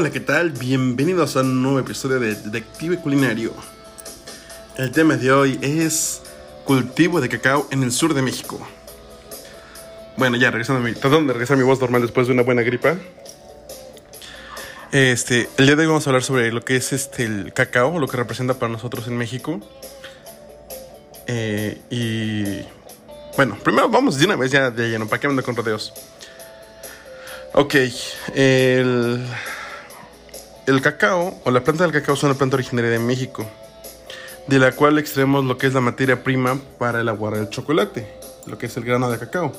Hola, ¿qué tal? Bienvenidos a un nuevo episodio de Detective Culinario. El tema de hoy es cultivo de cacao en el sur de México. Bueno, ya regresando a mi, tratando de regresar a mi voz normal después de una buena gripa. Este, el día de hoy vamos a hablar sobre lo que es este el cacao, lo que representa para nosotros en México. Eh, y bueno, primero vamos de una vez ya de lleno, ¿para qué ando con rodeos? Ok, el, el cacao o la planta del cacao es una planta originaria de México, de la cual extraemos lo que es la materia prima para elaborar el chocolate, lo que es el grano de cacao.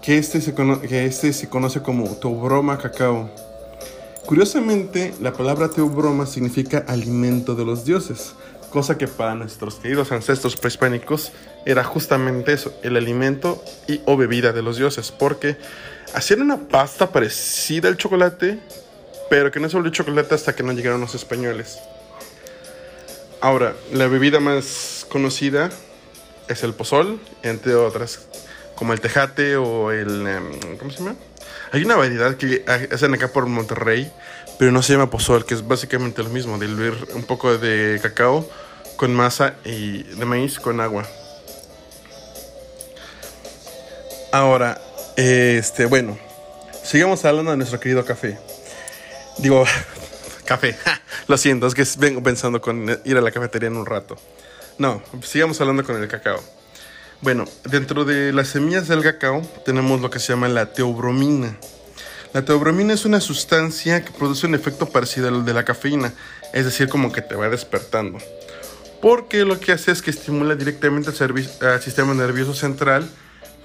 Que este se, que este se conoce como teobroma cacao. Curiosamente, la palabra teobroma significa alimento de los dioses, cosa que para nuestros queridos ancestros prehispánicos era justamente eso, el alimento y o bebida de los dioses, porque hacían una pasta parecida al chocolate, pero que no se volvió chocolate hasta que no llegaron los españoles. Ahora, la bebida más conocida es el pozol, entre otras, como el tejate o el... em, ¿Cómo se llama? Hay una variedad que hacen acá por Monterrey, pero no se llama pozol, que es básicamente lo mismo, diluir un poco de cacao con masa y de maíz con agua. Ahora, este, bueno, sigamos hablando de nuestro querido café. Digo, café, lo siento, es que vengo pensando con ir a la cafetería en un rato. No, sigamos hablando con el cacao. Bueno, dentro de las semillas del cacao tenemos lo que se llama la teobromina. La teobromina es una sustancia que produce un efecto parecido al de la cafeína, es decir, como que te va despertando. Porque lo que hace es que estimula directamente al, sistema nervioso central,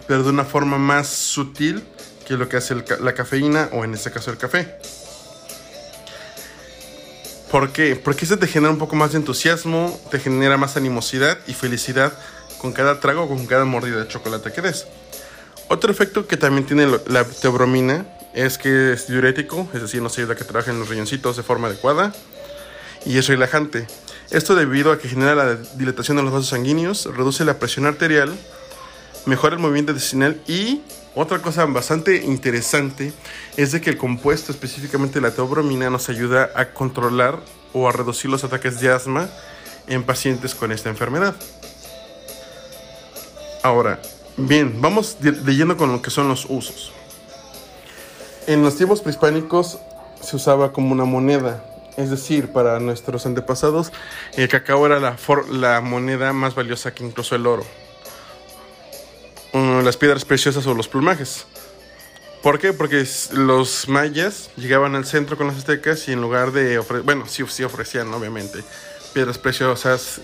pero de una forma más sutil que lo que hace la cafeína o en este caso el café. ¿Por qué? Porque eso te genera un poco más de entusiasmo, te genera más animosidad y felicidad con cada trago con cada mordida de chocolate que des. Otro efecto que también tiene la teobromina es que es diurético, es decir, nos ayuda a que trabajen los riñoncitos de forma adecuada y es relajante. Esto debido a que genera la dilatación de los vasos sanguíneos, reduce la presión arterial, mejora el movimiento intestinal y otra cosa bastante interesante es de que el compuesto, específicamente la teobromina, nos ayuda a controlar o a reducir los ataques de asma en pacientes con esta enfermedad. Ahora, bien, vamos leyendo con lo que son los usos. En los tiempos prehispánicos se usaba como una moneda, es decir, para nuestros antepasados el cacao era la, la moneda más valiosa que incluso el oro las piedras preciosas o los plumajes. ¿Por qué? Porque los mayas llegaban al centro con los aztecas y en lugar de ofrecer, bueno, sí, ofrecían obviamente piedras preciosas,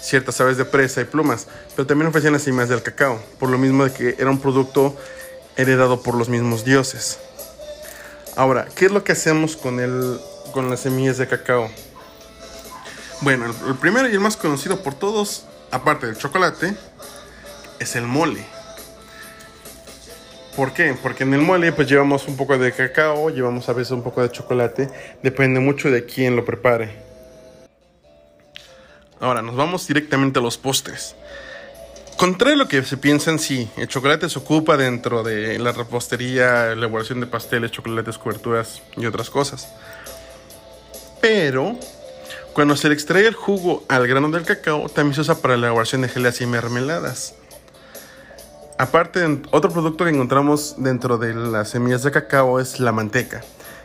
ciertas aves de presa y plumas, pero también ofrecían las semillas del cacao, por lo mismo de que era un producto heredado por los mismos dioses. Ahora, ¿qué es lo que hacemos con, el, con las semillas de cacao? Bueno, el primero y el más conocido por todos, aparte del chocolate, es el mole. ¿Por qué? Porque en el mole pues llevamos un poco de cacao, llevamos a veces un poco de chocolate, depende mucho de quién lo prepare. Ahora nos vamos directamente a los postres. Contrario a lo que se piensa en sí, el chocolate se ocupa dentro de la repostería, elaboración de pasteles, chocolates, coberturas y otras cosas. Pero cuando se le extrae el jugo al grano del cacao, también se usa para la elaboración de geleas y mermeladas. Aparte, otro producto que encontramos dentro de las semillas de cacao es la manteca.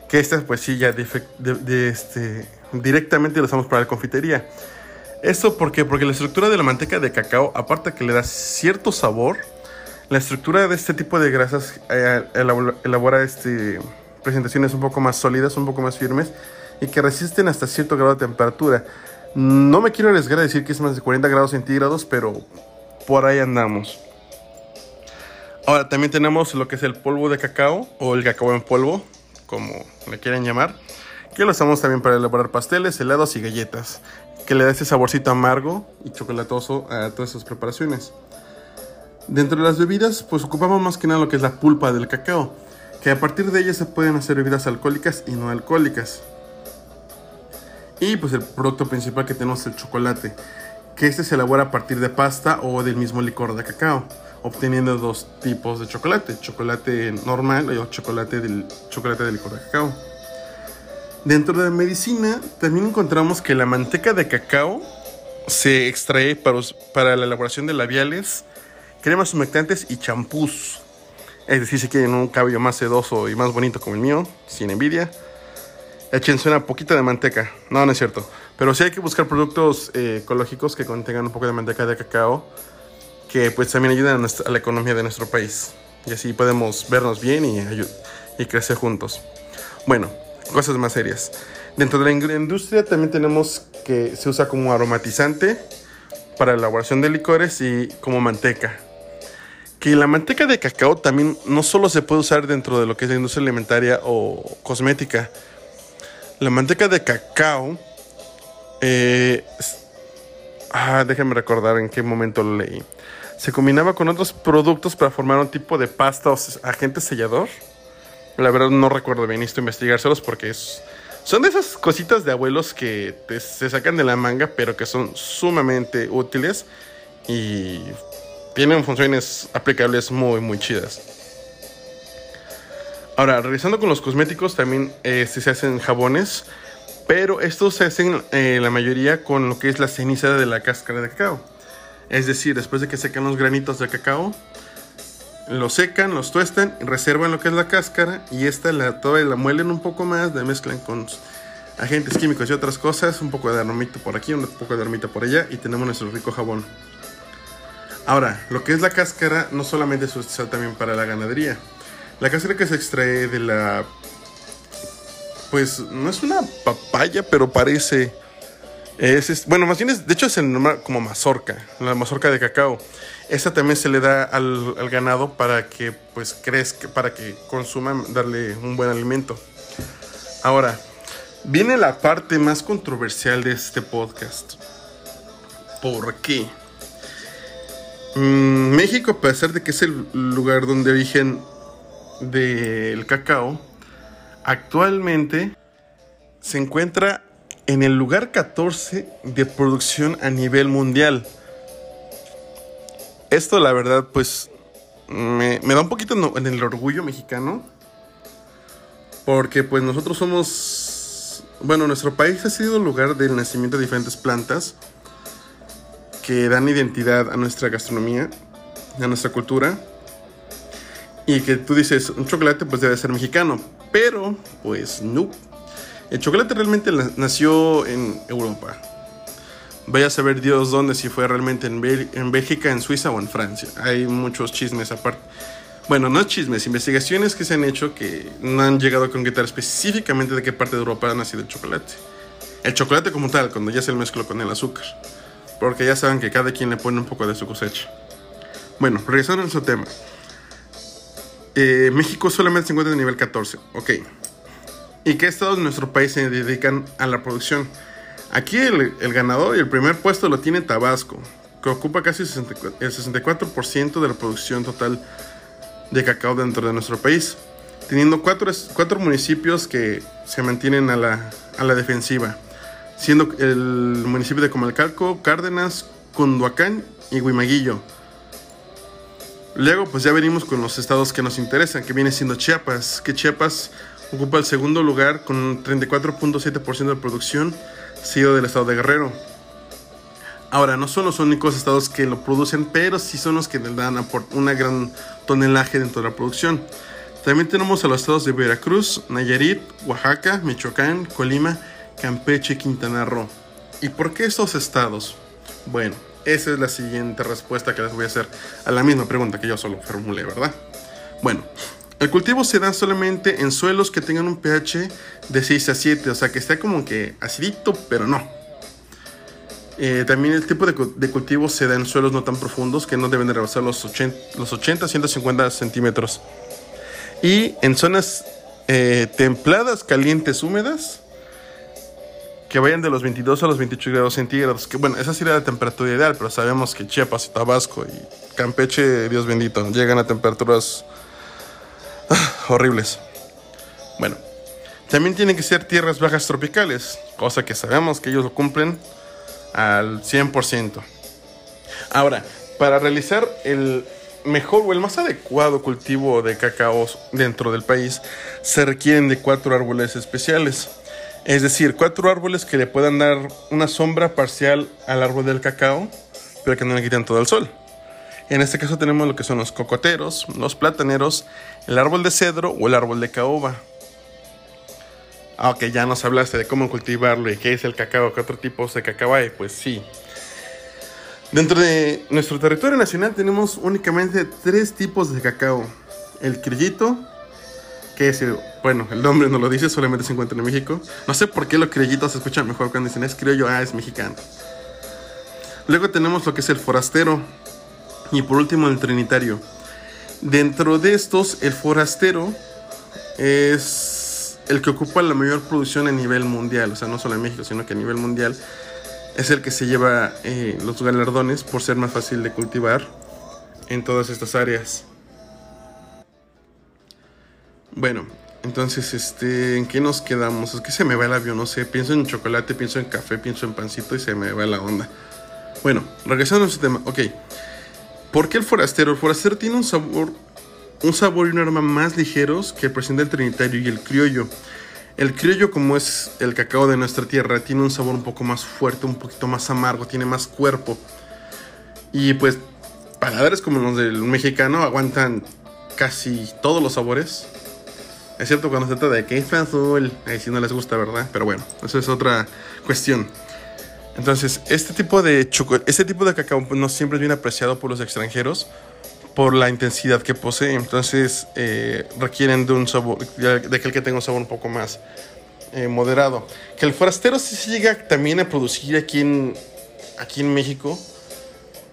Que esta, pues sí, ya este, directamente lo usamos para la confitería. ¿Esto por qué? Porque la estructura de la manteca de cacao, aparte que le da cierto sabor, la estructura de este tipo de grasas eh, elabora este, presentaciones un poco más sólidas, un poco más firmes y que resisten hasta cierto grado de temperatura. No me quiero arriesgar a decir que es más de 40 grados centígrados, pero por ahí andamos. Ahora también tenemos lo que es el polvo de cacao o el cacao en polvo, como le quieran llamar, que lo usamos también para elaborar pasteles, helados y galletas, que le da ese saborcito amargo y chocolatoso a todas esas preparaciones. Dentro de las bebidas, pues ocupamos más que nada lo que es la pulpa del cacao, que a partir de ella se pueden hacer bebidas alcohólicas y no alcohólicas. Y pues el producto principal que tenemos es el chocolate, que este se elabora a partir de pasta o del mismo licor de cacao obteniendo dos tipos de chocolate, chocolate normal o chocolate del chocolate de licor de cacao. Dentro de la medicina también encontramos que la manteca de cacao se extrae para, para la elaboración de labiales, cremas humectantes y champús. Es decir, si quieren un cabello más sedoso y más bonito como el mío, sin envidia, échense una poquita de manteca. No, no es cierto. Pero sí hay que buscar productos eh, ecológicos que contengan un poco de manteca de cacao, que pues también ayudan a, la economía de nuestro país. Y así podemos vernos bien y, y crecer juntos. Bueno, cosas más serias. Dentro de la industria también tenemos que se usa como aromatizante para la elaboración de licores y como manteca que la manteca de cacao también no solo se puede usar dentro de lo que es la industria alimentaria o cosmética. La manteca de cacao, eh, ah, déjenme recordar en qué momento lo leí. Se combinaba con otros productos para formar un tipo de pasta o agente sellador. La verdad no recuerdo bien, necesito investigárselos porque son de esas cositas de abuelos que se sacan de la manga, pero que son sumamente útiles y tienen funciones aplicables muy, muy chidas. Ahora, revisando con los cosméticos, también eh, se hacen jabones, pero estos se hacen eh, la mayoría con lo que es la ceniza de la cáscara de cacao. Es decir, después de que secan los granitos de cacao, los secan, los tuestan, reservan lo que es la cáscara y esta la, toda la muelen un poco más, la mezclan con agentes químicos y otras cosas, un poco de aromito por aquí, un poco de aromita por allá y tenemos nuestro rico jabón. Ahora, lo que es la cáscara no solamente se usa también para la ganadería. La cáscara que se extrae de la... Pues no es una papaya, pero parece... Bueno, más bien es, de hecho es como mazorca, la mazorca de cacao. Esa también se le da al, al, ganado para que pues crezca, para que consuman, darle un buen alimento. Ahora, viene la parte más controversial de este podcast. ¿Por qué? Mm, México, a pesar de que es el lugar donde origen del cacao, actualmente se encuentra en el lugar 14 de producción a nivel mundial. Esto la verdad pues me, da un poquito en el orgullo mexicano. Porque pues nosotros somos... Bueno, nuestro país ha sido lugar del nacimiento de diferentes plantas que dan identidad a nuestra gastronomía, a nuestra cultura. Y que tú dices, un chocolate pues debe ser mexicano, pero pues no. El chocolate realmente nació en Europa. Vaya a saber Dios dónde, si fue realmente en, Bélgica, en Suiza o en Francia. Hay muchos chismes aparte. Bueno, no chismes, investigaciones que se han hecho que no han llegado a concretar específicamente de qué parte de Europa ha nacido el chocolate. El chocolate como tal, cuando ya se mezcló con el azúcar. Porque ya saben que cada quien le pone un poco de su cosecha. Bueno, regresando a nuestro tema. Eh, México solamente se encuentra en nivel 14. Ok. ¿Y qué estados de nuestro país se dedican a la producción? Aquí el, ganador y el primer puesto lo tiene Tabasco, que ocupa casi el 64% de la producción total de cacao dentro de nuestro país, teniendo cuatro, cuatro municipios que se mantienen a la, a la defensiva siendo el municipio de Comalcalco, Cárdenas, Cunduacán y Huimaguillo. Luego, pues ya venimos con los estados que nos interesan, que viene siendo Chiapas, que Chiapas ocupa el segundo lugar con un 34.7% de producción, sido del estado de Guerrero. Ahora, no son los únicos estados que lo producen, pero sí son los que le dan una gran tonelaje dentro de la producción. También tenemos a los estados de Veracruz, Nayarit, Oaxaca, Michoacán, Colima Campeche, Quintana Roo. ¿Y por qué estos estados? Bueno, esa es la siguiente respuesta que les voy a hacer a la misma pregunta que yo solo formulé, ¿verdad? Bueno, el cultivo se da solamente en suelos que tengan un pH de 6 a 7, o sea que esté como que acidito, pero no. Eh, también el tipo de, cultivo se da en suelos no tan profundos que no deben de rebasar los 80, los 80 150 centímetros. Y en zonas eh, templadas, calientes, húmedas, que vayan de los 22 a los 28 grados centígrados. Que bueno, esa sería la temperatura ideal, pero sabemos que Chiapas y Tabasco y Campeche, Dios bendito, llegan a temperaturas ah, horribles. Bueno, también tienen que ser tierras bajas tropicales, cosa que sabemos que ellos lo cumplen al 100%. Ahora, para realizar el mejor o el más adecuado cultivo de cacao dentro del país, se requieren de cuatro árboles especiales Es decir, cuatro árboles que le puedan dar una sombra parcial al árbol del cacao, pero que no le quiten todo el sol. En este caso tenemos lo que son los cocoteros, los plataneros, el árbol de cedro o el árbol de caoba. Aunque ya nos hablaste de cómo cultivarlo y qué es el cacao, qué otro tipo de cacao hay, pues sí. Dentro de nuestro territorio nacional tenemos únicamente tres tipos de cacao. El criollito, que es, bueno, el nombre no lo dice, solamente se encuentra en México. No sé por qué los criollitos se escuchan mejor cuando dicen es criollo, ah, es mexicano. Luego tenemos lo que es el forastero. Y por último el trinitario. Dentro de estos, el forastero es el que ocupa la mayor producción a nivel mundial. O sea, no solo en México, sino que a nivel mundial es el que se lleva eh, los galardones por ser más fácil de cultivar en todas estas áreas. Bueno, entonces, este, ¿en qué nos quedamos? Es que se me va el avión, no sé. Pienso en chocolate, pienso en café, pienso en pancito y se me va la onda. Bueno, regresando a nuestro tema. Ok. ¿Por qué el forastero? El forastero tiene un sabor, un sabor y un aroma más ligeros que el presidente trinitario y el criollo. El criollo, como es el cacao de nuestra tierra, tiene un sabor un poco más fuerte, un poquito más amargo, tiene más cuerpo. Y pues, paladares como los del mexicano aguantan casi todos los sabores. Es cierto cuando se trata de que es azul, ahí sí no les gusta, ¿verdad? Pero bueno, eso es otra cuestión. Entonces, este tipo de este tipo de cacao pues, no siempre es bien apreciado por los extranjeros por la intensidad que posee. Entonces eh, requieren de un sabor, de que el que tenga un sabor un poco más eh, moderado. Que el forastero sí se llega también a producir aquí en, aquí México,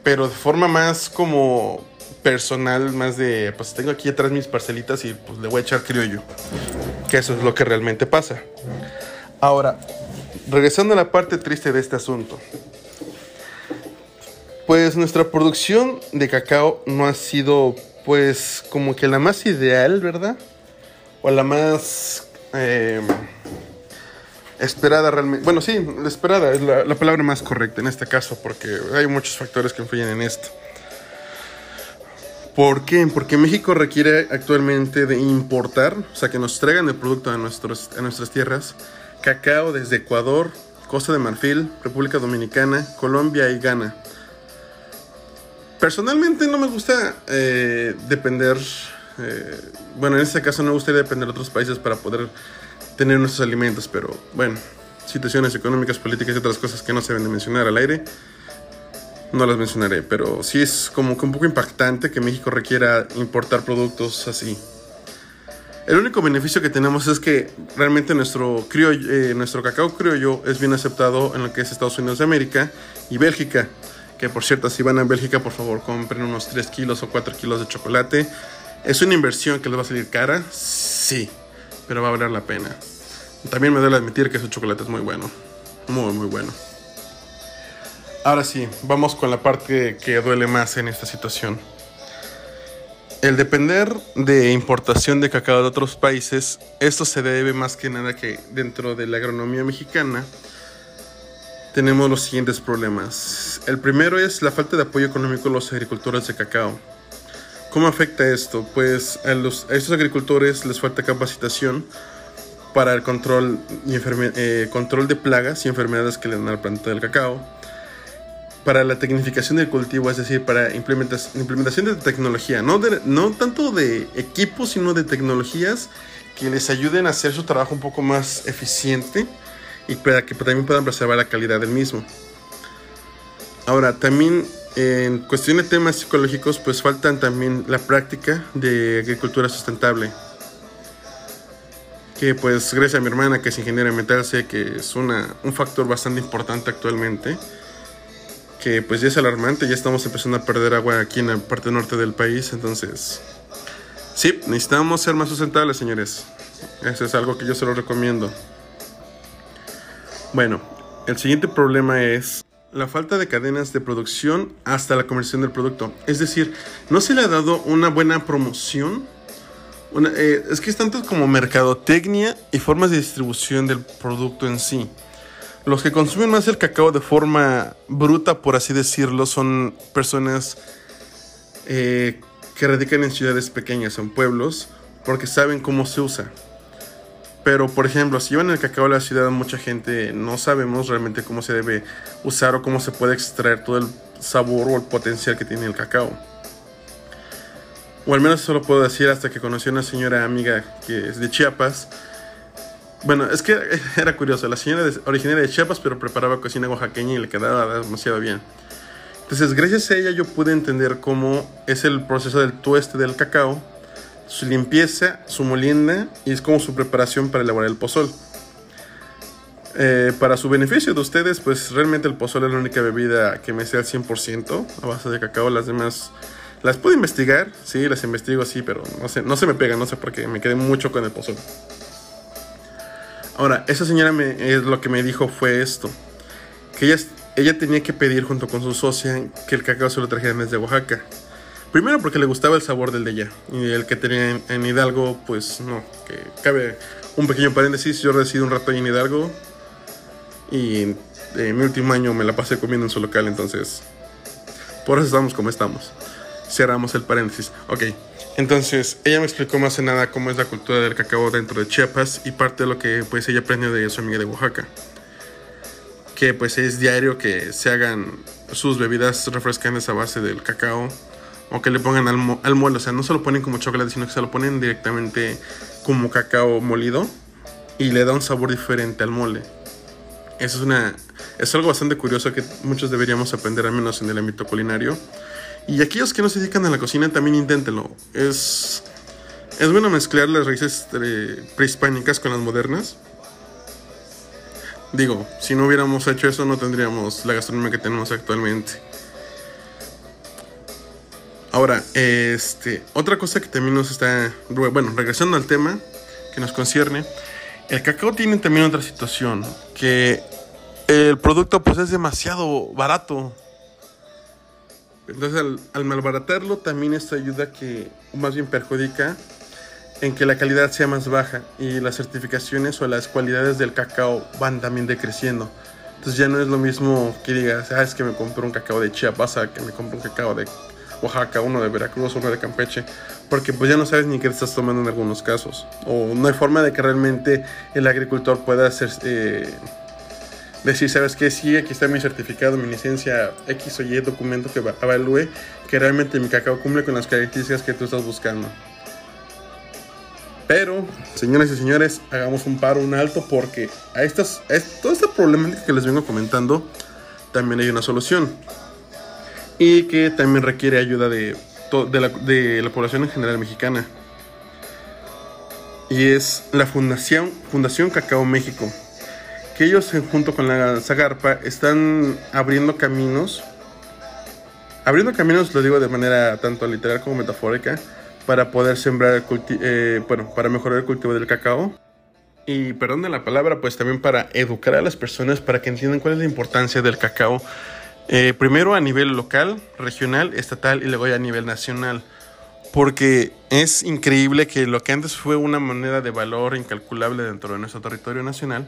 pero de forma más como personal, más de, pues tengo aquí atrás mis parcelitas y pues le voy a echar criollo. Que eso es lo que realmente pasa. Ahora, regresando a la parte triste de este asunto. Pues nuestra producción de cacao no ha sido pues como que la más ideal, ¿verdad? O la más em, esperada realmente. Bueno, sí, la esperada es la, palabra más correcta en este caso porque hay muchos factores que influyen en esto. ¿Por qué? Porque México requiere actualmente de importar, o sea, que nos traigan el producto a, nuestros, a nuestras tierras, cacao desde Ecuador, Costa de Marfil, República Dominicana, Colombia y Ghana. Personalmente no me gusta eh, depender, eh, bueno, en este caso no me gustaría depender de otros países para poder tener nuestros alimentos, pero bueno, situaciones económicas, políticas y otras cosas que no se deben de mencionar al aire, no las mencionaré, pero sí es como que un poco impactante que México requiera importar productos así. El único beneficio que tenemos es que realmente nuestro, criollo, eh, nuestro cacao criollo es bien aceptado en lo que es Estados Unidos de América y Bélgica. Que por cierto, si van a Bélgica, por favor, compren unos 3 kilos o 4 kilos de chocolate. ¿Es una inversión que les va a salir cara? Sí, pero va a valer la pena. También me duele admitir que ese chocolate es muy bueno. Muy, muy bueno. Ahora sí, vamos con la parte que duele más en esta situación. El depender de importación de cacao de otros países, esto se debe más que nada que dentro de la agronomía mexicana, tenemos los siguientes problemas. El primero es la falta de apoyo económico a los agricultores de cacao. ¿Cómo afecta esto? Pues a, estos agricultores les falta capacitación para el control, eh, control de plagas y enfermedades que le dan a la planta del cacao. Para la tecnificación del cultivo, es decir, para implementación, de tecnología, no, no tanto de equipos, sino de tecnologías que les ayuden a hacer su trabajo un poco más eficiente y para que también puedan preservar la calidad del mismo. Ahora, también en cuestión de temas psicológicos, pues faltan también la práctica de agricultura sustentable. Que pues gracias a mi hermana que es ingeniera ambiental sé que es una, un factor bastante importante actualmente. Que pues ya es alarmante, ya estamos empezando a perder agua aquí en la parte norte del país, entonces... Sí, necesitamos ser más sustentables, señores. Eso es algo que yo se lo recomiendo. Bueno, el siguiente problema es la falta de cadenas de producción hasta la comercialización del producto. Es decir, no se le ha dado una buena promoción. Eh, es que es tanto como mercadotecnia y formas de distribución del producto en sí. Los que consumen más el cacao de forma bruta, por así decirlo, son personas eh, que radican en ciudades pequeñas, en pueblos, porque saben cómo se usa. Pero, por ejemplo, si llevan el cacao a la ciudad, mucha gente no sabemos realmente cómo se debe usar o cómo se puede extraer todo el sabor o el potencial que tiene el cacao. O al menos eso lo puedo decir hasta que conocí a una señora amiga que es de Chiapas. Bueno, es que era curioso. La señora originaria de Chiapas, pero preparaba cocina oaxaqueña y le quedaba demasiado bien. Entonces, gracias a ella yo pude entender cómo es el proceso del tueste del cacao su limpieza, su molienda y es como su preparación para elaborar el pozol. Eh, para su beneficio de ustedes, pues realmente el pozol es la única bebida que me sea al 100% a base de cacao. Las demás las puedo investigar, sí, las investigo, sí, pero no sé, no se me pegan, no sé por qué, me quedé mucho con el pozol. Ahora, esa señora me, lo que me dijo fue esto, que ella, ella tenía que pedir junto con su socia que el cacao se lo trajeran desde Oaxaca. Primero porque le gustaba el sabor del de allá. Y el que tenía en, Hidalgo, pues no. Que cabe un pequeño paréntesis. Yo resido un rato ahí en Hidalgo. Y en, mi último año me la pasé comiendo en su local. Entonces, por eso estamos como estamos. Cerramos el paréntesis. Ok. Entonces, ella me explicó más en nada cómo es la cultura del cacao dentro de Chiapas. Y parte de lo que pues ella aprendió de su amiga de Oaxaca. Que pues es diario que se hagan sus bebidas refrescantes a base del cacao o que le pongan al, al mole. O sea, no se lo ponen como chocolate, sino que se lo ponen directamente como cacao molido y le da un sabor diferente al mole. Eso es una es algo bastante curioso que muchos deberíamos aprender al menos en el ámbito culinario. Y aquellos que no se dedican a la cocina también inténtenlo. Es es bueno mezclar las raíces eh, prehispánicas con las modernas. Digo, si no hubiéramos hecho eso no tendríamos la gastronomía que tenemos actualmente. Ahora, este, otra cosa que también nos está, bueno, regresando al tema que nos concierne, el cacao tiene también otra situación, que el producto pues es demasiado barato. Entonces al, al malbaratarlo también esto ayuda que, más bien perjudica, en que la calidad sea más baja y las certificaciones o las cualidades del cacao van también decreciendo. Entonces ya no es lo mismo que digas, ah, es que me compro un cacao de Chiapas que me compro un cacao de Oaxaca, uno de Veracruz, uno de Campeche, porque pues ya no sabes ni qué estás tomando en algunos casos. O no hay forma de que realmente el agricultor pueda hacer, eh, decir, ¿sabes qué? Sí, aquí está mi certificado, mi licencia X o Y documento que evalúe que realmente mi cacao cumple con las características que tú estás buscando. Pero, señoras y señores, hagamos un paro, un alto, porque a, estas, a toda esta problemática que les vengo comentando, también hay una solución y que también requiere ayuda de, de, la, población en general mexicana. Y es la Fundación, Fundación Cacao México, que ellos junto con la Zagarpa están abriendo caminos, abriendo caminos, lo digo de manera tanto literal como metafórica, para poder sembrar, eh, bueno, para mejorar el cultivo del cacao. Y perdón de la palabra, pues también para educar a las personas para que entiendan cuál es la importancia del cacao eh, primero a nivel local, regional, estatal y luego ya a nivel nacional. Porque es increíble que lo que antes fue una moneda de valor incalculable dentro de nuestro territorio nacional,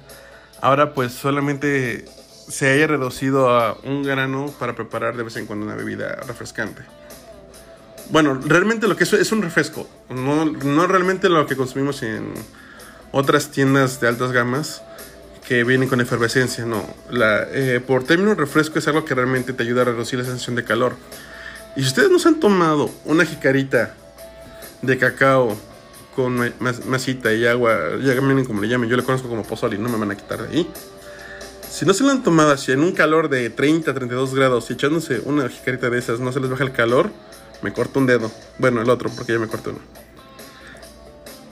ahora pues solamente se haya reducido a un grano para preparar de vez en cuando una bebida refrescante. Bueno, realmente lo que es es un refresco, no, no realmente lo que consumimos en otras tiendas de altas gamas que vienen con efervescencia, no. Eh, por término refresco es algo que realmente te ayuda a reducir la sensación de calor. Y si ustedes no han tomado una jicarita de cacao con masita y agua, ya miren como le llamen, yo le conozco como pozole y no me van a quitar de ahí. Si no se lo han tomado así en un calor de 30, 32 grados y echándose una jicarita de esas, no se les baja el calor, me corto un dedo. Bueno, el otro, porque ya me corto uno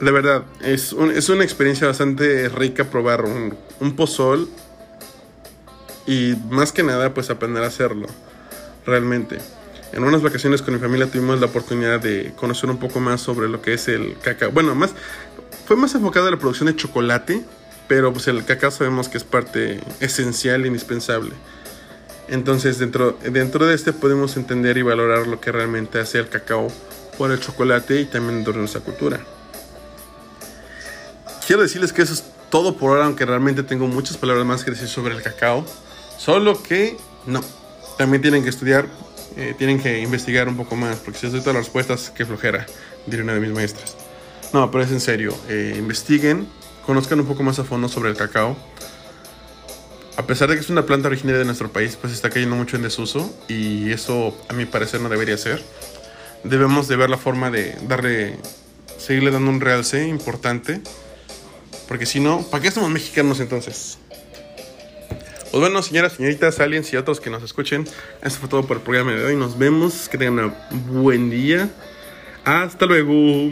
de verdad, es, es una experiencia bastante rica probar un, un, pozol y más que nada pues aprender a hacerlo, realmente. En unas vacaciones con mi familia tuvimos la oportunidad de conocer un poco más sobre lo que es el cacao. Bueno, más fue más enfocado a la producción de chocolate, pero pues el cacao sabemos que es parte esencial e indispensable. Entonces dentro, dentro de este podemos entender y valorar lo que realmente hace el cacao por el chocolate y también dentro de nuestra cultura quiero decirles que eso es todo por ahora, aunque realmente tengo muchas palabras más que decir sobre el cacao. Solo que no. También tienen que estudiar, eh, tienen que investigar un poco más, porque si les doy todas las respuestas, qué flojera, diré una de mis maestras. No, pero es en serio. Eh, investiguen, conozcan un poco más a fondo sobre el cacao. A pesar de que es una planta originaria de nuestro país, pues está cayendo mucho en desuso y eso a mi parecer no debería ser. Debemos de ver la forma de darle, seguirle dando un realce importante, porque si no, ¿para qué somos mexicanos entonces? Pues bueno, señoras, señoritas, aliens y otros que nos escuchen, esto fue todo por el programa de hoy. Nos vemos, que tengan un buen día. Hasta luego.